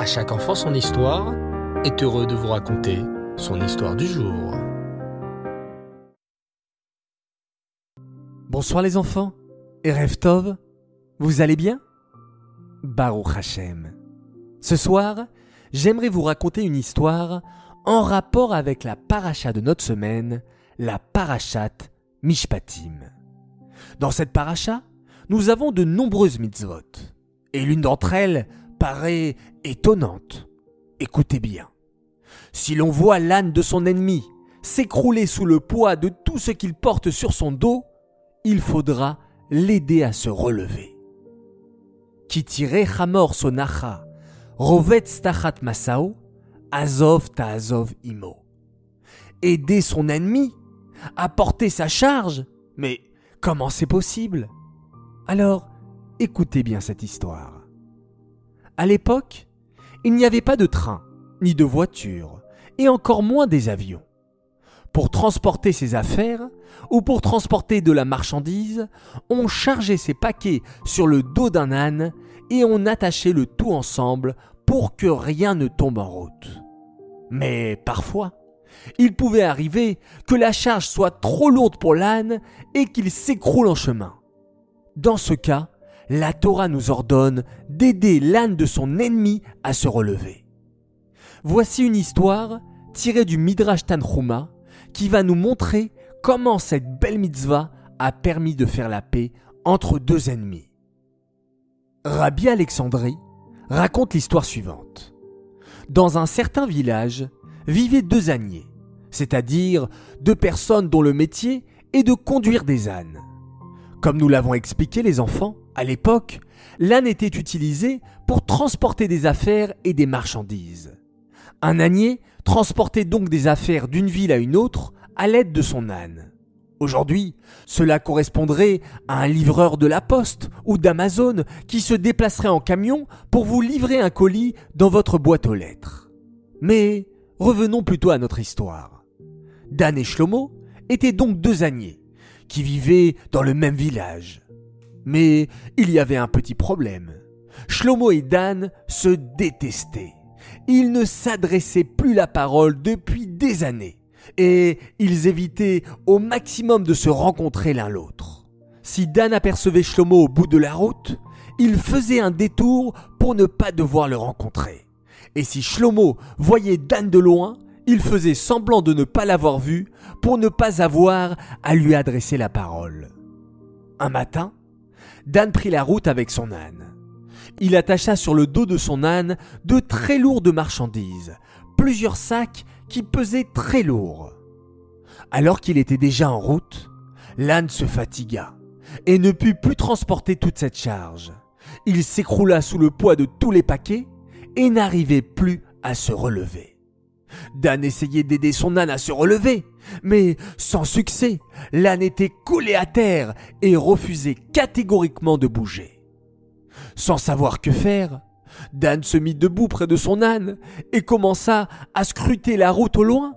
À chaque enfant son histoire est heureux de vous raconter son histoire du jour. Bonsoir les enfants, et Tov, vous allez bien? Baruch Hashem. Ce soir, j'aimerais vous raconter une histoire en rapport avec la paracha de notre semaine, la parachat Mishpatim. Dans cette paracha, nous avons de nombreuses mitzvot, et l'une d'entre elles paraît étonnante. Écoutez bien. Si l'on voit l'âne de son ennemi s'écrouler sous le poids de tout ce qu'il porte sur son dos, il faudra l'aider à se relever. Rovet azov imo. Aider son ennemi à porter sa charge Mais comment c'est possible? Alors, écoutez bien cette histoire. À l'époque, il n'y avait pas de train, ni de voiture, et encore moins des avions. Pour transporter ses affaires ou pour transporter de la marchandise, on chargeait ses paquets sur le dos d'un âne et on attachait le tout ensemble pour que rien ne tombe en route. Mais parfois, il pouvait arriver que la charge soit trop lourde pour l'âne et qu'il s'écroule en chemin. Dans ce cas, la Torah nous ordonne d'aider l'âne de son ennemi à se relever. Voici une histoire tirée du Midrash Tanhuma qui va nous montrer comment cette belle mitzvah a permis de faire la paix entre deux ennemis. Rabbi Alexandrie raconte l'histoire suivante. Dans un certain village vivaient deux âniers, c'est-à-dire deux personnes dont le métier est de conduire des ânes. Comme nous l'avons expliqué les enfants, à l'époque, l'âne était utilisé pour transporter des affaires et des marchandises. Un ânier transportait donc des affaires d'une ville à une autre à l'aide de son âne. Aujourd'hui, cela correspondrait à un livreur de la poste ou d'Amazon qui se déplacerait en camion pour vous livrer un colis dans votre boîte aux lettres. Mais revenons plutôt à notre histoire. Dan et Shlomo étaient donc deux âniers qui vivaient dans le même village. Mais il y avait un petit problème. Shlomo et Dan se détestaient. Ils ne s'adressaient plus la parole depuis des années et ils évitaient au maximum de se rencontrer l'un l'autre. Si Dan apercevait Shlomo au bout de la route, il faisait un détour pour ne pas devoir le rencontrer. Et si Shlomo voyait Dan de loin, il faisait semblant de ne pas l'avoir vu pour ne pas avoir à lui adresser la parole. Un matin, Dan prit la route avec son âne. Il attacha sur le dos de son âne de très lourdes marchandises, plusieurs sacs qui pesaient très lourd. Alors qu'il était déjà en route, l'âne se fatigua et ne put plus transporter toute cette charge. Il s'écroula sous le poids de tous les paquets et n'arrivait plus à se relever. Dan essayait d'aider son âne à se relever, mais sans succès. L'âne était collé à terre et refusait catégoriquement de bouger. Sans savoir que faire, Dan se mit debout près de son âne et commença à scruter la route au loin.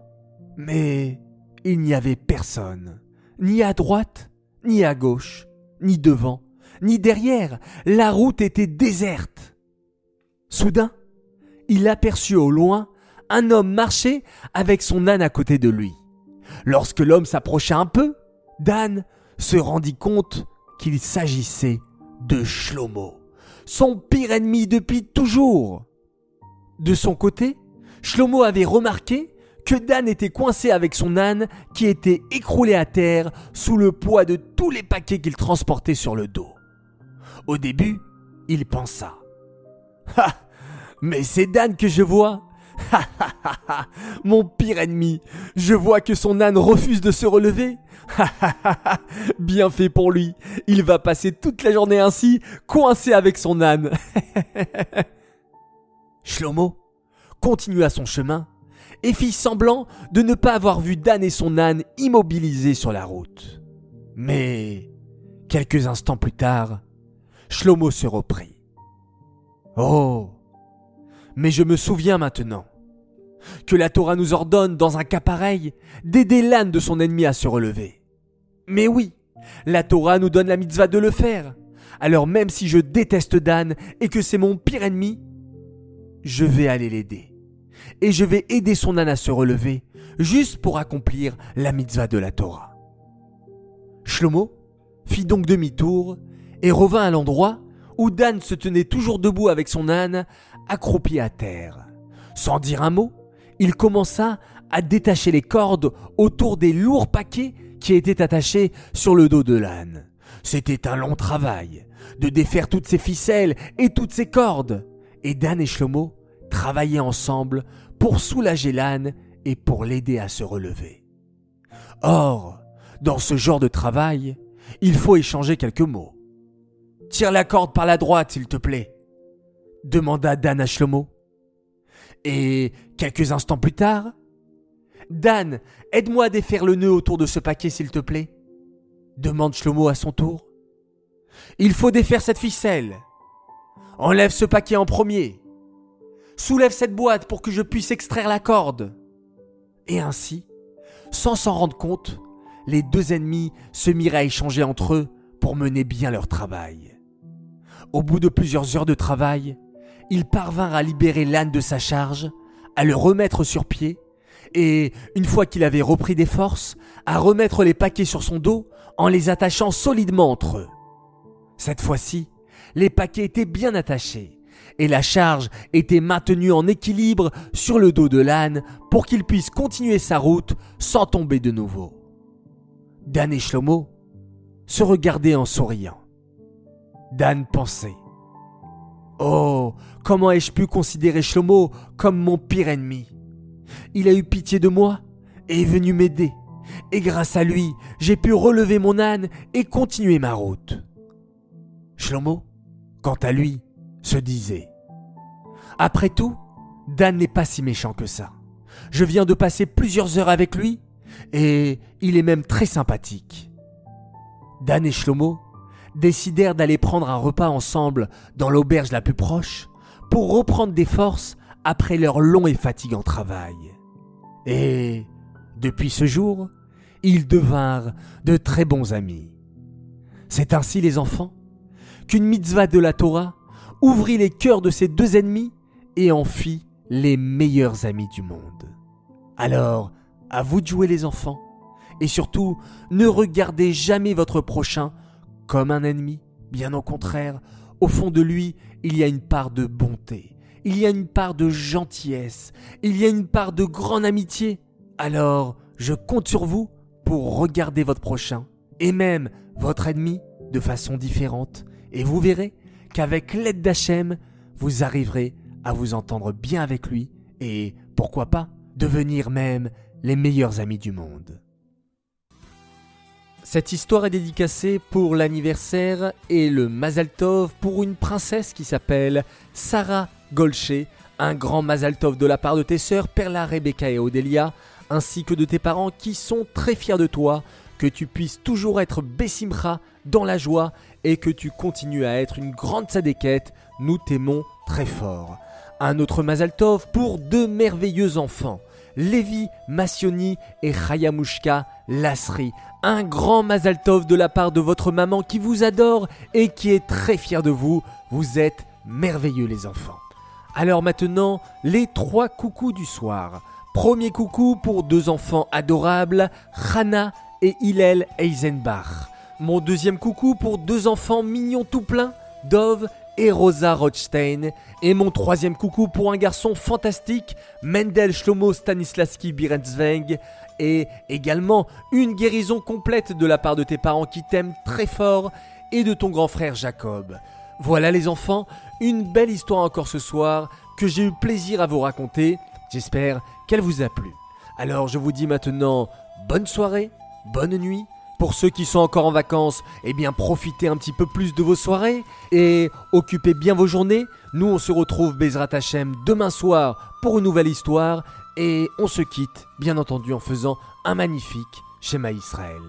Mais il n'y avait personne, ni à droite, ni à gauche, ni devant, ni derrière. La route était déserte. Soudain, il aperçut au loin un homme marcher avec son âne à côté de lui. Lorsque l'homme s'approcha un peu, Dan se rendit compte qu'il s'agissait de Shlomo, son pire ennemi depuis toujours. De son côté, Shlomo avait remarqué que Dan était coincé avec son âne qui était écroulé à terre sous le poids de tous les paquets qu'il transportait sur le dos. Au début, il pensa Ah Mais c'est Dan que je vois Mon pire ennemi, je vois que son âne refuse de se relever. Bien fait pour lui, il va passer toute la journée ainsi, coincé avec son âne. Shlomo continua son chemin et fit semblant de ne pas avoir vu Dan et son âne immobilisés sur la route. Mais, quelques instants plus tard, Shlomo se reprit. Oh, mais je me souviens maintenant que la Torah nous ordonne, dans un cas pareil, d'aider l'âne de son ennemi à se relever. Mais oui, la Torah nous donne la mitzvah de le faire. Alors même si je déteste Dan et que c'est mon pire ennemi, je vais aller l'aider. Et je vais aider son âne à se relever, juste pour accomplir la mitzvah de la Torah. Shlomo fit donc demi-tour et revint à l'endroit où Dan se tenait toujours debout avec son âne, accroupi à terre. Sans dire un mot, il commença à détacher les cordes autour des lourds paquets qui étaient attachés sur le dos de l'âne. C'était un long travail de défaire toutes ces ficelles et toutes ces cordes. Et Dan et Shlomo travaillaient ensemble pour soulager l'âne et pour l'aider à se relever. Or, dans ce genre de travail, il faut échanger quelques mots. Tire la corde par la droite, s'il te plaît, demanda Dan à Shlomo. Et quelques instants plus tard, Dan, aide-moi à défaire le nœud autour de ce paquet, s'il te plaît, demande Shlomo à son tour. Il faut défaire cette ficelle. Enlève ce paquet en premier. Soulève cette boîte pour que je puisse extraire la corde. Et ainsi, sans s'en rendre compte, les deux ennemis se mirent à échanger entre eux pour mener bien leur travail. Au bout de plusieurs heures de travail, ils parvinrent à libérer l'âne de sa charge, à le remettre sur pied, et, une fois qu'il avait repris des forces, à remettre les paquets sur son dos en les attachant solidement entre eux. Cette fois-ci, les paquets étaient bien attachés, et la charge était maintenue en équilibre sur le dos de l'âne pour qu'il puisse continuer sa route sans tomber de nouveau. Dan et Shlomo se regardaient en souriant. Dan pensait Oh, comment ai-je pu considérer Shlomo comme mon pire ennemi? Il a eu pitié de moi et est venu m'aider. Et grâce à lui, j'ai pu relever mon âne et continuer ma route. Shlomo, quant à lui, se disait Après tout, Dan n'est pas si méchant que ça. Je viens de passer plusieurs heures avec lui et il est même très sympathique. Dan et Shlomo décidèrent d'aller prendre un repas ensemble dans l'auberge la plus proche pour reprendre des forces après leur long et fatigant travail. Et depuis ce jour, ils devinrent de très bons amis. C'est ainsi, les enfants, qu'une mitzvah de la Torah ouvrit les cœurs de ces deux ennemis et en fit les meilleurs amis du monde. Alors, à vous de jouer les enfants. Et surtout, ne regardez jamais votre prochain comme un ennemi. Bien au contraire, au fond de lui, il y a une part de bonté, il y a une part de gentillesse, il y a une part de grande amitié. Alors, je compte sur vous pour regarder votre prochain, et même votre ennemi, de façon différente. Et vous verrez qu'avec l'aide d'Hachem, vous arriverez à vous entendre bien avec lui, et pourquoi pas devenir même les meilleurs amis du monde. Cette histoire est dédicacée pour l'anniversaire et le Mazal Tov pour une princesse qui s'appelle Sarah Golché. Un grand Mazal Tov de la part de tes sœurs Perla, Rebecca et Odelia, ainsi que de tes parents qui sont très fiers de toi, que tu puisses toujours être Bessimra dans la joie et que tu continues à être une grande sadéquette. Nous t'aimons très fort. Un autre Mazal Tov pour deux merveilleux enfants. Lévi Massioni et Chayamushka Lasri. Un grand Mazaltov de la part de votre maman qui vous adore et qui est très fière de vous. Vous êtes merveilleux les enfants. Alors maintenant, les trois coucous du soir. Premier coucou pour deux enfants adorables, Hannah et Hillel Eisenbach. Mon deuxième coucou pour deux enfants mignons tout plein, Dove et Rosa Rothstein. Et mon troisième coucou pour un garçon fantastique, Mendel Shlomo Stanislavski Birenzweng. Et également une guérison complète de la part de tes parents qui t'aiment très fort et de ton grand frère Jacob. Voilà les enfants, une belle histoire encore ce soir que j'ai eu plaisir à vous raconter. J'espère qu'elle vous a plu. Alors je vous dis maintenant bonne soirée, bonne nuit pour ceux qui sont encore en vacances, eh profitez un petit peu plus de vos soirées et occupez bien vos journées. Nous on se retrouve Bezrat Hachem demain soir pour une nouvelle histoire et on se quitte bien entendu en faisant un magnifique schéma Israël.